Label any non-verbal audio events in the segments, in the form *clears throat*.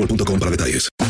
boostmobile.com para detalles.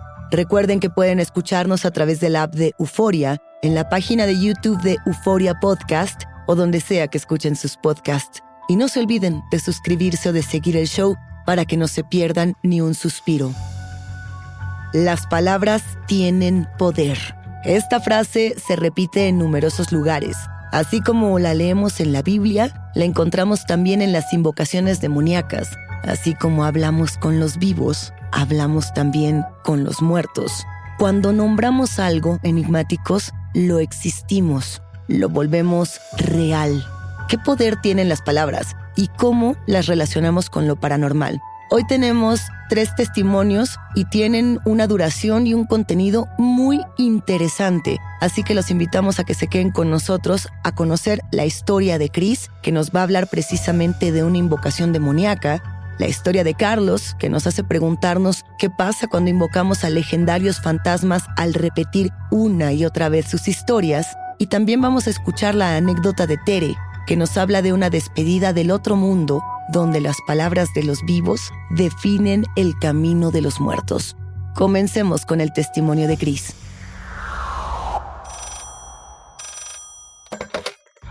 Recuerden que pueden escucharnos a través de la app de Euforia, en la página de YouTube de Euforia Podcast o donde sea que escuchen sus podcasts. Y no se olviden de suscribirse o de seguir el show para que no se pierdan ni un suspiro. Las palabras tienen poder. Esta frase se repite en numerosos lugares. Así como la leemos en la Biblia, la encontramos también en las invocaciones demoníacas. Así como hablamos con los vivos, hablamos también con los muertos. Cuando nombramos algo enigmáticos, lo existimos, lo volvemos real. ¿Qué poder tienen las palabras y cómo las relacionamos con lo paranormal? Hoy tenemos tres testimonios y tienen una duración y un contenido muy interesante, así que los invitamos a que se queden con nosotros a conocer la historia de Chris, que nos va a hablar precisamente de una invocación demoníaca, la historia de Carlos, que nos hace preguntarnos qué pasa cuando invocamos a legendarios fantasmas al repetir una y otra vez sus historias, y también vamos a escuchar la anécdota de Tere, que nos habla de una despedida del otro mundo donde las palabras de los vivos definen el camino de los muertos. Comencemos con el testimonio de Chris.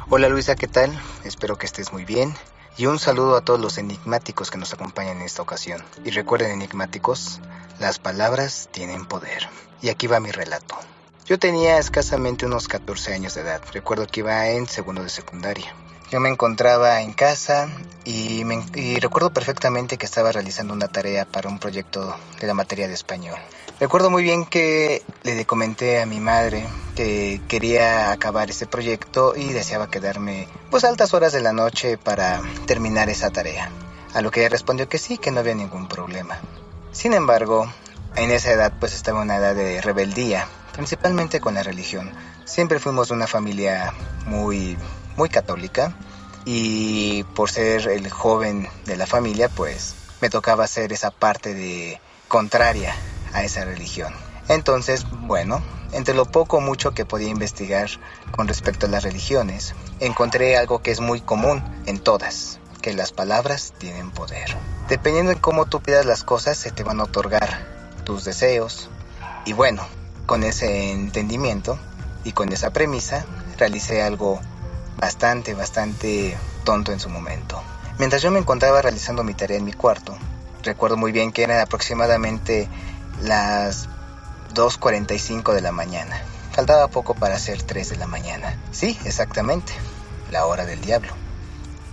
Hola Luisa, ¿qué tal? Espero que estés muy bien. Y un saludo a todos los enigmáticos que nos acompañan en esta ocasión. Y recuerden enigmáticos, las palabras tienen poder. Y aquí va mi relato. Yo tenía escasamente unos 14 años de edad. Recuerdo que iba en segundo de secundaria. Yo me encontraba en casa y, me- y recuerdo perfectamente que estaba realizando una tarea para un proyecto de la materia de español. Recuerdo muy bien que le comenté a mi madre que quería acabar ese proyecto y deseaba quedarme pues altas horas de la noche para terminar esa tarea. A lo que ella respondió que sí, que no había ningún problema. Sin embargo, en esa edad pues estaba una edad de rebeldía, principalmente con la religión. Siempre fuimos una familia muy muy católica y por ser el joven de la familia, pues me tocaba hacer esa parte de contraria a esa religión. Entonces, bueno, entre lo poco o mucho que podía investigar con respecto a las religiones, encontré algo que es muy común en todas, que las palabras tienen poder. Dependiendo de cómo tú pidas las cosas, se te van a otorgar tus deseos. Y bueno, con ese entendimiento y con esa premisa, realicé algo bastante, bastante tonto en su momento. Mientras yo me encontraba realizando mi tarea en mi cuarto, recuerdo muy bien que eran aproximadamente las 2.45 de la mañana. Faltaba poco para ser 3 de la mañana. Sí, exactamente, la hora del diablo.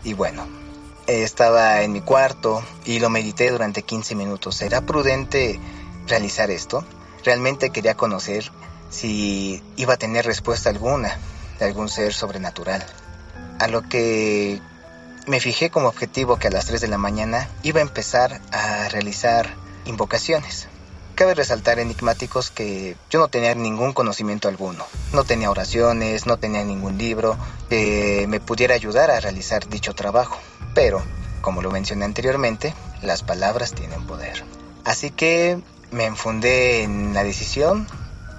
Y bueno, estaba en mi cuarto y lo medité durante 15 minutos. ¿Será prudente realizar esto? Realmente quería conocer si iba a tener respuesta alguna de algún ser sobrenatural. A lo que me fijé como objetivo que a las 3 de la mañana iba a empezar a realizar invocaciones. Cabe resaltar enigmáticos que yo no tenía ningún conocimiento alguno. No tenía oraciones, no tenía ningún libro que me pudiera ayudar a realizar dicho trabajo. Pero, como lo mencioné anteriormente, las palabras tienen poder. Así que me enfundé en la decisión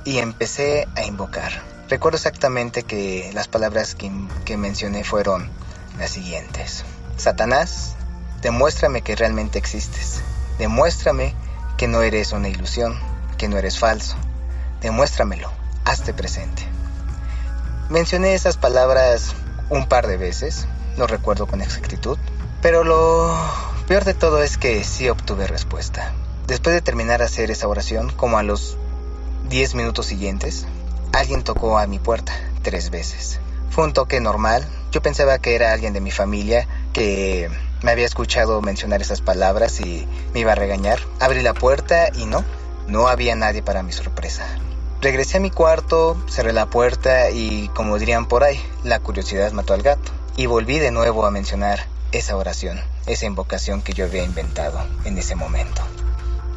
y empecé a invocar. Recuerdo exactamente que las palabras que, que mencioné fueron las siguientes. Satanás, demuéstrame que realmente existes. Demuéstrame que no eres una ilusión, que no eres falso. Demuéstramelo, hazte presente. Mencioné esas palabras un par de veces, no recuerdo con exactitud, pero lo peor de todo es que sí obtuve respuesta. Después de terminar de hacer esa oración, como a los 10 minutos siguientes, alguien tocó a mi puerta tres veces. Fue un toque normal, yo pensaba que era alguien de mi familia que me había escuchado mencionar esas palabras y me iba a regañar. Abrí la puerta y no, no había nadie para mi sorpresa. Regresé a mi cuarto, cerré la puerta y, como dirían por ahí, la curiosidad mató al gato. Y volví de nuevo a mencionar esa oración, esa invocación que yo había inventado en ese momento.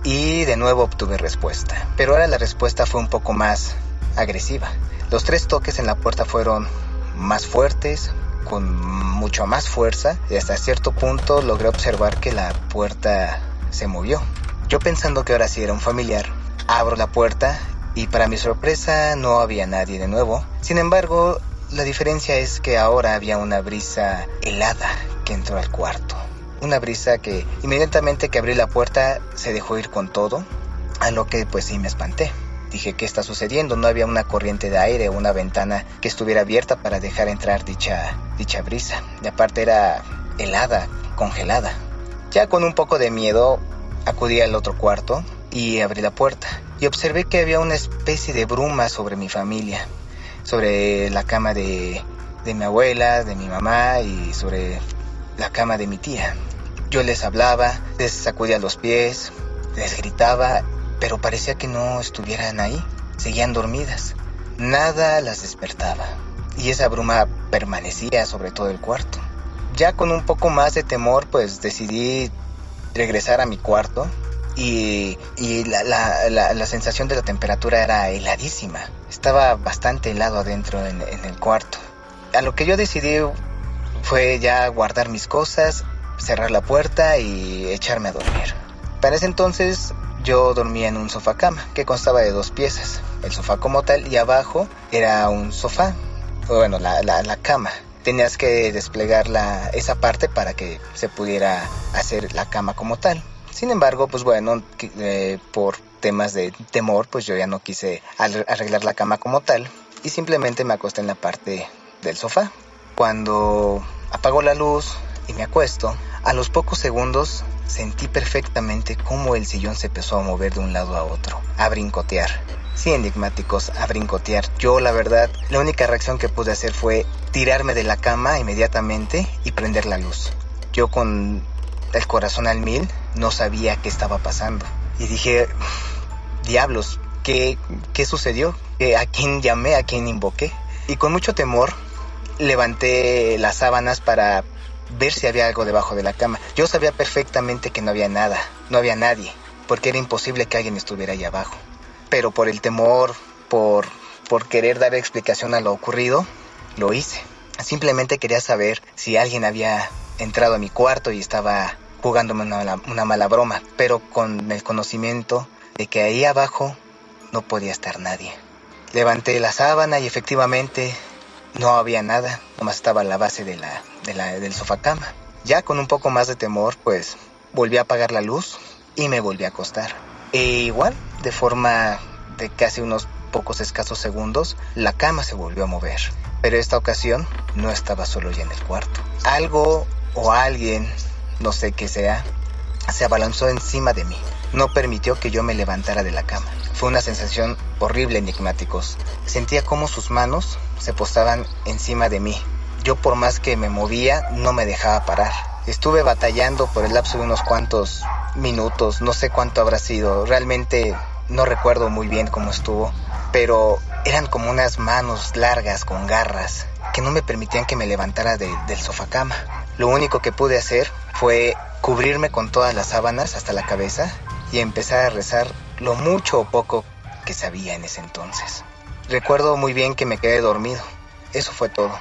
Y de nuevo obtuve respuesta, pero ahora la respuesta fue un poco más agresiva. Los tres toques en la puerta fueron más fuertes, con mucho más fuerza y hasta cierto punto logré observar que la puerta se movió. Yo pensando que ahora sí era un familiar, abro la puerta y para mi sorpresa no había nadie de nuevo. Sin embargo, la diferencia es que ahora había una brisa helada que entró al cuarto. Una brisa que inmediatamente que abrí la puerta se dejó ir con todo, a lo que pues sí me espanté. Dije, ¿qué está sucediendo? No había una corriente de aire o una ventana que estuviera abierta para dejar entrar dicha, dicha brisa. Y aparte era helada, congelada. Ya con un poco de miedo, acudí al otro cuarto y abrí la puerta. Y observé que había una especie de bruma sobre mi familia, sobre la cama de, de mi abuela, de mi mamá y sobre la cama de mi tía. Yo les hablaba, les sacudía los pies, les gritaba pero parecía que no estuvieran ahí. Seguían dormidas. Nada las despertaba. Y esa bruma permanecía sobre todo el cuarto. Ya con un poco más de temor, pues decidí regresar a mi cuarto y, y la, la, la, la, sensación de la temperatura era heladísima. Estaba bastante helado adentro en, en el cuarto. A lo que yo decidí fue ya guardar mis cosas, cerrar la puerta y echarme a dormir. Para ese entonces yo dormía en un sofá cama que constaba de dos piezas, el sofá como tal y abajo era un sofá, bueno, la, la, cama. Tenías que desplegar la, esa parte para que se pudiera hacer la cama como tal. Sin embargo, pues bueno, eh, por temas de temor, pues yo ya no quise arreglar la cama como tal y simplemente me acosté en la parte del sofá. Cuando apago la luz y me acuesto, a los pocos segundos sentí perfectamente cómo el sillón se empezó a mover de un lado a otro, a brincotear. Sí, enigmáticos, a brincotear. Yo, la verdad, la única reacción que pude hacer fue tirarme de la cama inmediatamente y prender la luz. Yo con el corazón al mil no sabía qué estaba pasando. Y dije, diablos, ¿qué, qué sucedió? ¿A quién llamé? ¿A quién invoqué? Y con mucho temor levanté las sábanas para ver si había algo debajo de la cama. Yo sabía perfectamente que no había nada, no había nadie, porque era imposible que alguien estuviera ahí abajo. Pero por el temor, por, por querer dar explicación a lo ocurrido, lo hice. Simplemente quería saber si alguien había entrado a mi cuarto y estaba jugándome una, una mala broma, pero con el conocimiento de que ahí abajo no podía estar nadie. Levanté la sábana y efectivamente no había nada, nomás estaba la base de la, de la, del sofacama. Ya con un poco más de temor, pues volví a apagar la luz y me volví a acostar. E igual, de forma de casi unos pocos escasos segundos, la cama se volvió a mover. Pero esta ocasión no estaba solo ya en el cuarto. Algo o alguien, no sé qué sea, se abalanzó encima de mí. No permitió que yo me levantara de la cama. Fue una sensación horrible, enigmáticos. Sentía como sus manos se postaban encima de mí. Yo por más que me movía, no me dejaba parar. Estuve batallando por el lapso de unos cuantos minutos, no sé cuánto habrá sido. Realmente no recuerdo muy bien cómo estuvo, pero eran como unas manos largas con garras que no me permitían que me levantara de, del sofacama. Lo único que pude hacer fue cubrirme con todas las sábanas hasta la cabeza y empezar a rezar lo mucho o poco que sabía en ese entonces. Recuerdo muy bien que me quedé dormido. Eso fue todo.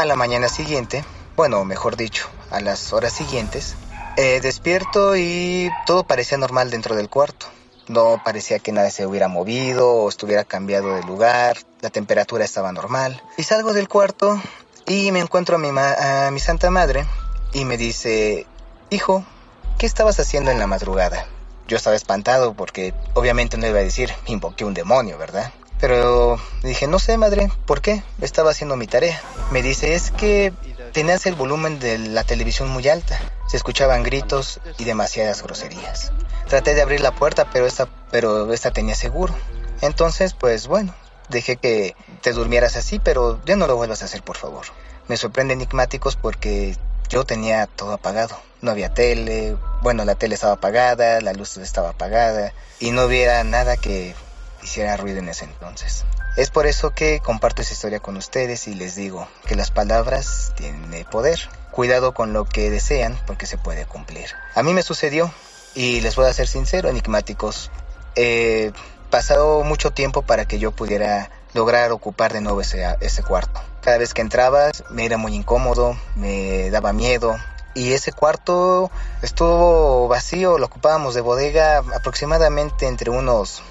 A la mañana siguiente, bueno, mejor dicho, a las horas siguientes, eh, despierto y todo parecía normal dentro del cuarto. No parecía que nada se hubiera movido o estuviera cambiado de lugar. La temperatura estaba normal. Y salgo del cuarto y me encuentro a mi, a mi santa madre y me dice, hijo, ¿qué estabas haciendo en la madrugada? Yo estaba espantado porque obviamente no iba a decir, invoqué un demonio, ¿verdad? Pero dije, no sé, madre, ¿por qué? Estaba haciendo mi tarea. Me dice, es que tenías el volumen de la televisión muy alta. Se escuchaban gritos y demasiadas groserías. Traté de abrir la puerta, pero esta, pero esta tenía seguro. Entonces, pues bueno, dejé que te durmieras así, pero ya no lo vuelvas a hacer, por favor. Me sorprende enigmáticos porque yo tenía todo apagado. No había tele, bueno, la tele estaba apagada, la luz estaba apagada y no hubiera nada que hiciera ruido en ese entonces. Es por eso que comparto esa historia con ustedes y les digo que las palabras tienen poder. Cuidado con lo que desean porque se puede cumplir. A mí me sucedió y les voy a ser sincero, enigmáticos. He pasado mucho tiempo para que yo pudiera lograr ocupar de nuevo ese, ese cuarto. Cada vez que entraba me era muy incómodo, me daba miedo. Y ese cuarto estuvo vacío, lo ocupábamos de bodega aproximadamente entre unos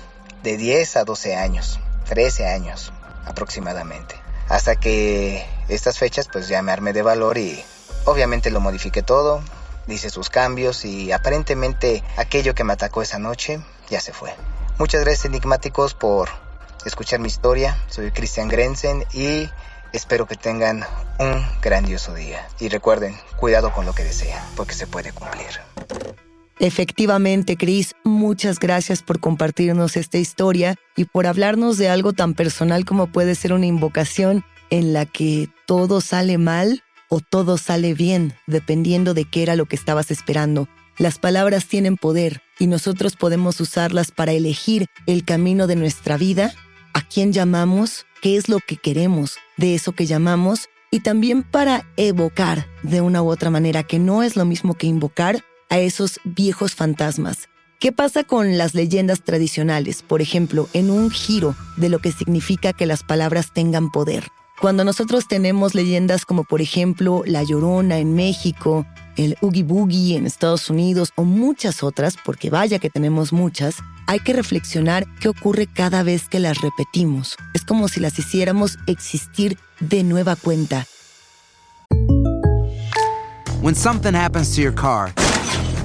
de 10 a 12 años, 13 años aproximadamente. Hasta que estas fechas pues ya me armé de valor y obviamente lo modifiqué todo, dice sus cambios y aparentemente aquello que me atacó esa noche ya se fue. Muchas gracias enigmáticos por escuchar mi historia. Soy Cristian Grenzen y espero que tengan un grandioso día. Y recuerden, cuidado con lo que desean, porque se puede cumplir. Efectivamente, Chris, muchas gracias por compartirnos esta historia y por hablarnos de algo tan personal como puede ser una invocación en la que todo sale mal o todo sale bien, dependiendo de qué era lo que estabas esperando. Las palabras tienen poder y nosotros podemos usarlas para elegir el camino de nuestra vida, a quién llamamos, qué es lo que queremos de eso que llamamos y también para evocar de una u otra manera, que no es lo mismo que invocar a esos viejos fantasmas. ¿Qué pasa con las leyendas tradicionales? Por ejemplo, en un giro de lo que significa que las palabras tengan poder. Cuando nosotros tenemos leyendas como por ejemplo La Llorona en México, el Oogie Boogie en Estados Unidos o muchas otras, porque vaya que tenemos muchas, hay que reflexionar qué ocurre cada vez que las repetimos. Es como si las hiciéramos existir de nueva cuenta. When something happens to your car,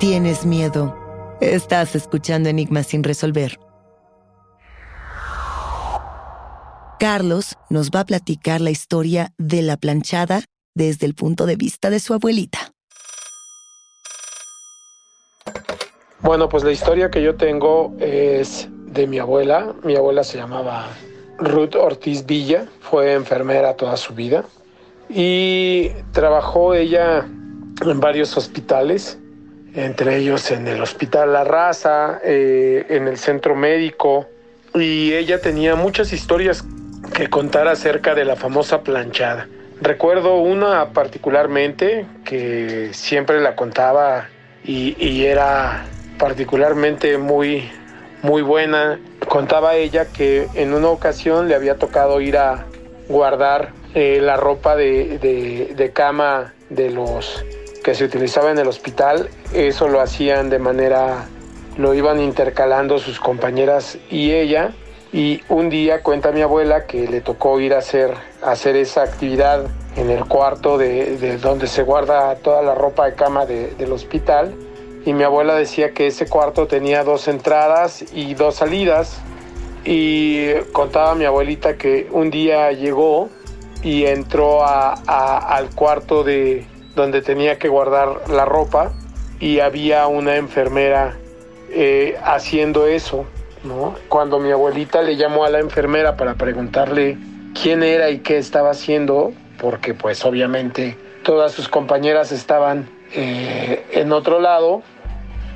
Tienes miedo. Estás escuchando Enigmas sin resolver. Carlos nos va a platicar la historia de la planchada desde el punto de vista de su abuelita. Bueno, pues la historia que yo tengo es de mi abuela. Mi abuela se llamaba Ruth Ortiz Villa, fue enfermera toda su vida y trabajó ella en varios hospitales, entre ellos en el Hospital La Raza, eh, en el Centro Médico, y ella tenía muchas historias que contar acerca de la famosa planchada. Recuerdo una particularmente que siempre la contaba y, y era particularmente muy, muy buena. Contaba ella que en una ocasión le había tocado ir a guardar eh, la ropa de, de, de cama de los que se utilizaba en el hospital. Eso lo hacían de manera, lo iban intercalando sus compañeras y ella. Y un día cuenta mi abuela que le tocó ir a hacer, hacer esa actividad en el cuarto de, de donde se guarda toda la ropa de cama de, del hospital. Y mi abuela decía que ese cuarto tenía dos entradas y dos salidas. Y contaba mi abuelita que un día llegó y entró a, al cuarto de donde tenía que guardar la ropa y había una enfermera eh, haciendo eso. ¿no? Cuando mi abuelita le llamó a la enfermera para preguntarle quién era y qué estaba haciendo, porque pues obviamente todas sus compañeras estaban eh, en otro lado,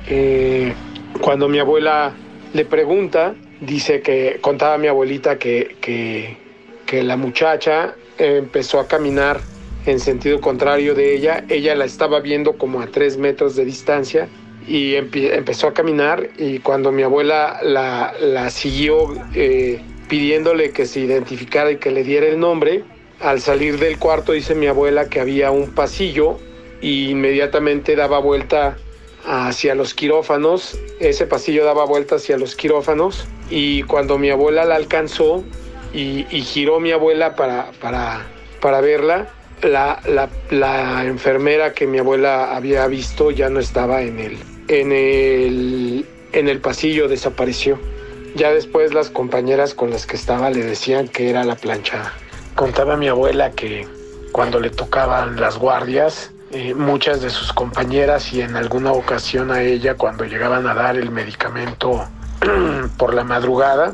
eh, cuando mi abuela le pregunta, dice que contaba mi abuelita que, que, que la muchacha empezó a caminar en sentido contrario de ella, ella la estaba viendo como a tres metros de distancia y empezó a caminar y cuando mi abuela la, la siguió eh, pidiéndole que se identificara y que le diera el nombre, al salir del cuarto dice mi abuela que había un pasillo y inmediatamente daba vuelta hacia los quirófanos, ese pasillo daba vuelta hacia los quirófanos y cuando mi abuela la alcanzó y, y giró mi abuela para, para, para verla, la, la, enfermera que mi abuela había visto ya no estaba en el, en el, en el pasillo, desapareció. Ya después las compañeras con las que estaba le decían que era la planchada. Contaba mi abuela que cuando le tocaban las guardias, eh, muchas de sus compañeras y en alguna ocasión a ella cuando llegaban a dar el medicamento *clears throat* por la madrugada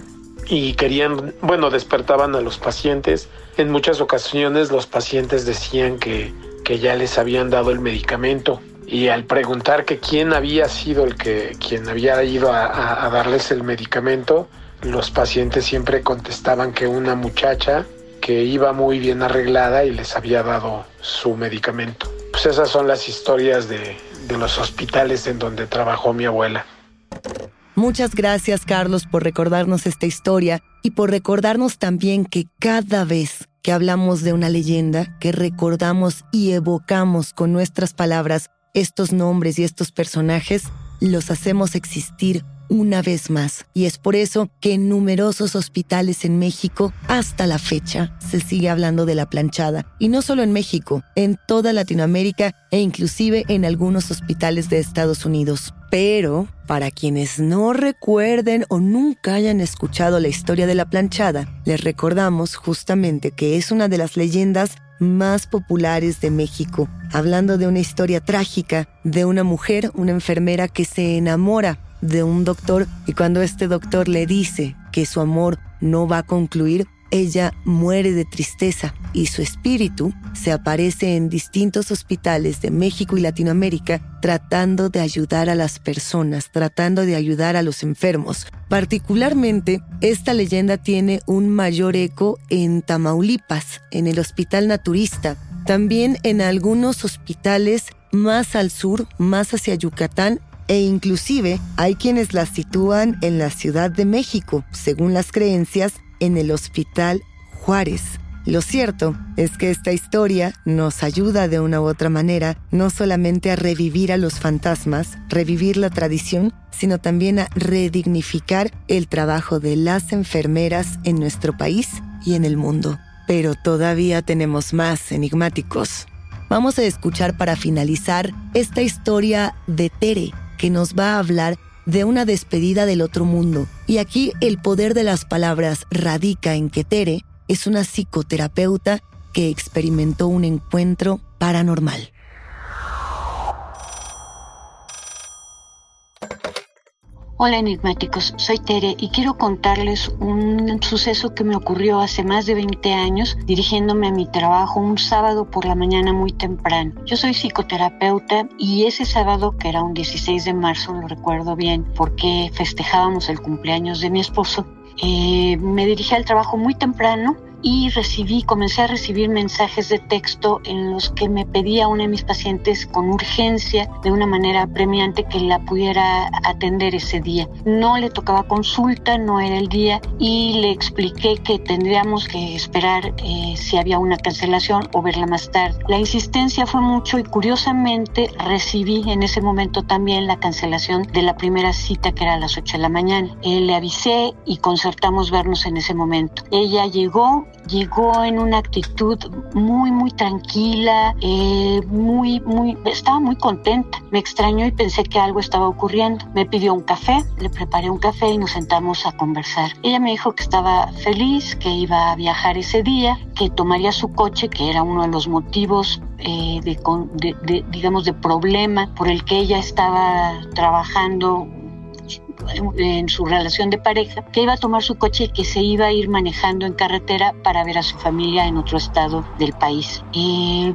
y querían, bueno, despertaban a los pacientes. En muchas ocasiones los pacientes decían que, que ya les habían dado el medicamento y al preguntar que quién había sido el que quien había ido a, darles el medicamento, los pacientes siempre contestaban que una muchacha que iba muy bien arreglada y les había dado su medicamento. Pues esas son las historias de, de los hospitales en donde trabajó mi abuela. Muchas gracias, Carlos, por recordarnos esta historia y por recordarnos también que cada vez que hablamos de una leyenda, que recordamos y evocamos con nuestras palabras estos nombres y estos personajes, los hacemos existir una vez más. Y es por eso que en numerosos hospitales en México, hasta la fecha, se sigue hablando de la planchada. Y no solo en México, en toda Latinoamérica e inclusive en algunos hospitales de Estados Unidos. Pero, para quienes no recuerden o nunca hayan escuchado la historia de la planchada, les recordamos justamente que es una de las leyendas más populares de México, hablando de una historia trágica de una mujer, una enfermera que se enamora de un doctor y cuando este doctor le dice que su amor no va a concluir, ella muere de tristeza y su espíritu se aparece en distintos hospitales de México y Latinoamérica tratando de ayudar a las personas, tratando de ayudar a los enfermos. Particularmente, esta leyenda tiene un mayor eco en Tamaulipas, en el Hospital Naturista, también en algunos hospitales más al sur, más hacia Yucatán e inclusive hay quienes la sitúan en la Ciudad de México, según las creencias, en el Hospital Juárez. Lo cierto es que esta historia nos ayuda de una u otra manera no solamente a revivir a los fantasmas, revivir la tradición, sino también a redignificar el trabajo de las enfermeras en nuestro país y en el mundo. Pero todavía tenemos más enigmáticos. Vamos a escuchar para finalizar esta historia de Tere, que nos va a hablar de una despedida del otro mundo. Y aquí el poder de las palabras radica en que Tere es una psicoterapeuta que experimentó un encuentro paranormal. Hola enigmáticos, soy Tere y quiero contarles un suceso que me ocurrió hace más de 20 años dirigiéndome a mi trabajo un sábado por la mañana muy temprano. Yo soy psicoterapeuta y ese sábado, que era un 16 de marzo, lo recuerdo bien, porque festejábamos el cumpleaños de mi esposo, eh, me dirigí al trabajo muy temprano y recibí, comencé a recibir mensajes de texto en los que me pedía una de mis pacientes con urgencia, de una manera premiante, que la pudiera atender ese día. No le tocaba consulta, no era el día y le expliqué que tendríamos que esperar eh, si había una cancelación o verla más tarde. La insistencia fue mucho y curiosamente recibí en ese momento también la cancelación de la primera cita que era a las 8 de la mañana. Eh, le avisé y concertamos vernos en ese momento. Ella llegó, llegó en una actitud muy, muy tranquila, eh, muy, muy, estaba muy contenta. Me extrañó y pensé que algo estaba ocurriendo. Me pidió un café, le preparé un café y nos sentamos a conversar. Ella me dijo que estaba feliz, que iba a viajar ese día, que tomaría su coche, que era uno de los motivos eh, de, de, digamos, de problema por el que ella estaba trabajando en su relación de pareja, que iba a tomar su coche y que se iba a ir manejando en carretera para ver a su familia en otro estado del país. Y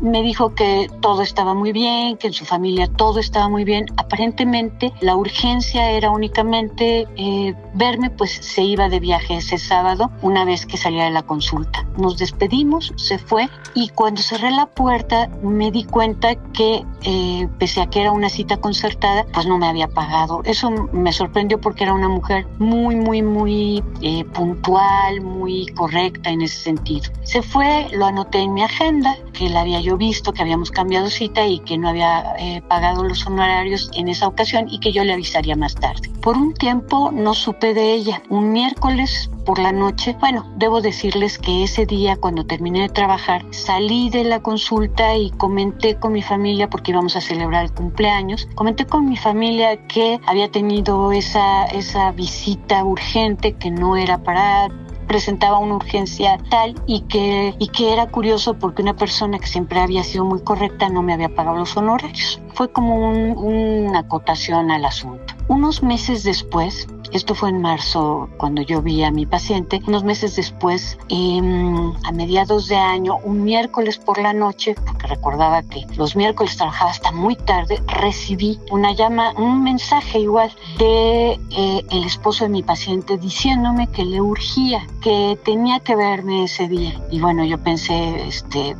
me dijo que todo estaba muy bien, que en su familia todo estaba muy bien. Aparentemente la urgencia era únicamente eh, verme, pues se iba de viaje ese sábado una vez que salía de la consulta. Nos despedimos, se fue y cuando cerré la puerta me di cuenta que eh, pese a que era una cita concertada, pues no me había pagado. Eso me sorprendió porque era una mujer muy, muy, muy eh, puntual, muy correcta en ese sentido. Se fue, lo anoté en mi agenda, que la había yo visto, que habíamos cambiado cita y que no había eh, pagado los honorarios en esa ocasión y que yo le avisaría más tarde. Por un tiempo no supe de ella. Un miércoles por la noche, bueno, debo decirles que ese día cuando terminé de trabajar, salí de la consulta y comenté con mi familia, porque íbamos a celebrar el cumpleaños, comenté con mi familia que había tenido esa, esa visita urgente que no era para presentaba una urgencia tal y que, y que era curioso porque una persona que siempre había sido muy correcta no me había pagado los honorarios. Fue como una acotación al asunto. Unos meses después, esto fue en marzo cuando yo vi a mi paciente. Unos meses después, em, a mediados de año, un miércoles por la noche, porque recordaba que los miércoles trabajaba hasta muy tarde, recibí una llama, un mensaje igual de eh, el esposo de mi paciente diciéndome que le urgía, que tenía que verme ese día. Y bueno, yo pensé, este,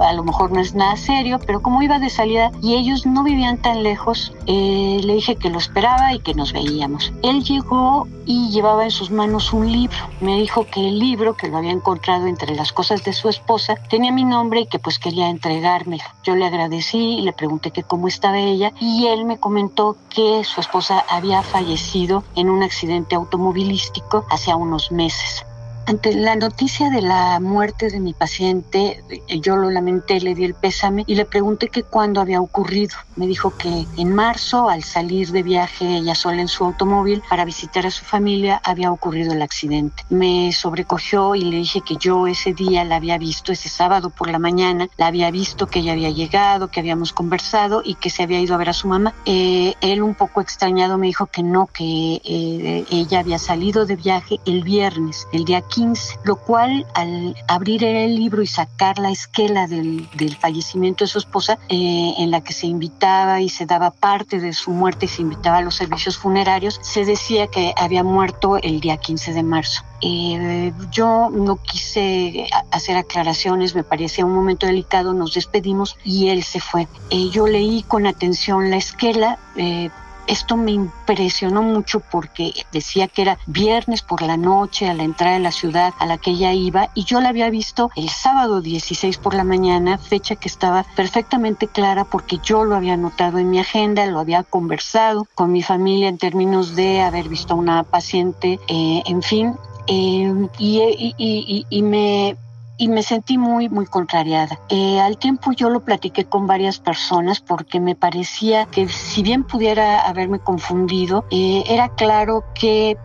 a lo mejor no es nada serio, pero como iba de salida y ellos no vivían tan lejos, eh, le dije que lo esperaba y que nos veíamos. Él llegó y llevaba en sus manos un libro. Me dijo que el libro, que lo había encontrado entre las cosas de su esposa, tenía mi nombre y que pues quería entregármelo. Yo le agradecí y le pregunté que cómo estaba ella y él me comentó que su esposa había fallecido en un accidente automovilístico hace unos meses. Ante la noticia de la muerte de mi paciente, yo lo lamenté, le di el pésame y le pregunté que cuándo había ocurrido. Me dijo que en marzo, al salir de viaje ella sola en su automóvil para visitar a su familia, había ocurrido el accidente. Me sobrecogió y le dije que yo ese día la había visto, ese sábado por la mañana, la había visto que ella había llegado, que habíamos conversado y que se había ido a ver a su mamá. Eh, él un poco extrañado me dijo que no, que eh, ella había salido de viaje el viernes, el día 15 lo cual al abrir el libro y sacar la esquela del, fallecimiento de su esposa, eh, en la que se invitaba y se daba parte de su muerte y se invitaba a los servicios funerarios, se decía que había muerto el día 15 de marzo. Eh, yo no quise hacer aclaraciones, me parecía un momento delicado, nos despedimos y él se fue. Eh, yo leí con atención la esquela, esto me impresionó mucho porque decía que era viernes por la noche a la entrada de la ciudad a la que ella iba y yo la había visto el sábado 16 por la mañana, fecha que estaba perfectamente clara porque yo lo había anotado en mi agenda, lo había conversado con mi familia en términos de haber visto a una paciente, eh, en fin, eh, y, me y me sentí muy, muy contrariada. Eh, al tiempo yo lo platiqué con varias personas porque me parecía que si bien pudiera haberme confundido, eh, era claro que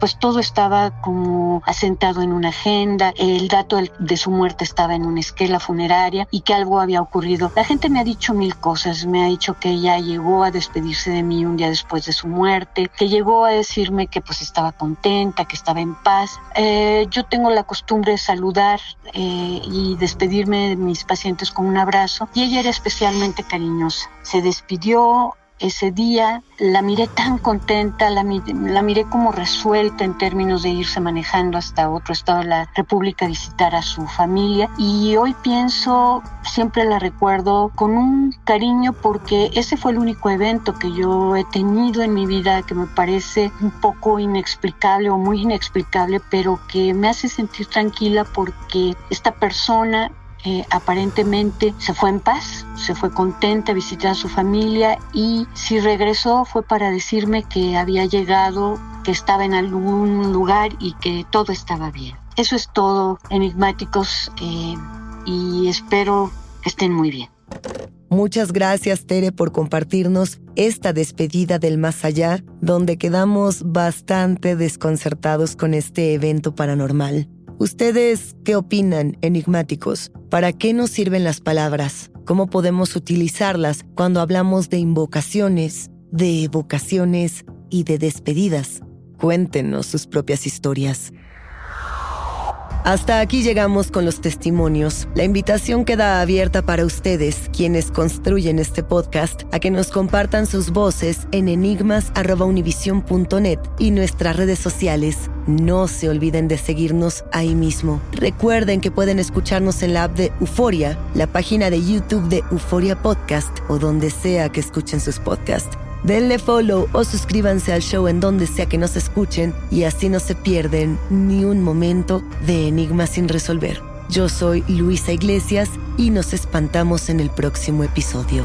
pues todo estaba como asentado en una agenda, el dato de su muerte estaba en una esquela funeraria y que algo había ocurrido. La gente me ha dicho mil cosas, me ha dicho que ella llegó a despedirse de mí un día después de su muerte, que llegó a decirme que pues estaba contenta, que estaba en paz. Eh, yo tengo la costumbre de saludar eh, y despedirme de mis pacientes con un abrazo y ella era especialmente cariñosa. Se despidió, ese día. La miré tan contenta, la, la, miré como resuelta en términos de irse manejando hasta otro estado de la República a visitar a su familia. Y hoy pienso, siempre la recuerdo con un cariño porque ese fue el único evento que yo he tenido en mi vida que me parece un poco inexplicable o muy inexplicable, pero que me hace sentir tranquila porque esta persona eh, aparentemente se fue en paz, se fue contenta a visitar a su familia y si regresó fue para decirme que había llegado, que estaba en algún lugar y que todo estaba bien. Eso es todo, enigmáticos, eh, y espero que estén muy bien. Muchas gracias, Tere, por compartirnos esta despedida del más allá, donde quedamos bastante desconcertados con este evento paranormal. ¿Ustedes qué opinan, enigmáticos? ¿Para qué nos sirven las palabras? ¿Cómo podemos utilizarlas cuando hablamos de invocaciones, de evocaciones y de despedidas? Cuéntenos sus propias historias. Hasta aquí llegamos con los testimonios. La invitación queda abierta para ustedes, quienes construyen este podcast, a que nos compartan sus voces en enigmas.univision.net y nuestras redes sociales. No se olviden de seguirnos ahí mismo. Recuerden que pueden escucharnos en la app de Euforia, la página de YouTube de Euforia Podcast o donde sea que escuchen sus podcasts. Denle follow o suscríbanse al show en donde sea que nos escuchen y así no se pierden ni un momento de enigma sin resolver. Yo soy Luisa Iglesias y nos espantamos en el próximo episodio.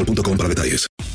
boostmobile.com para detalles.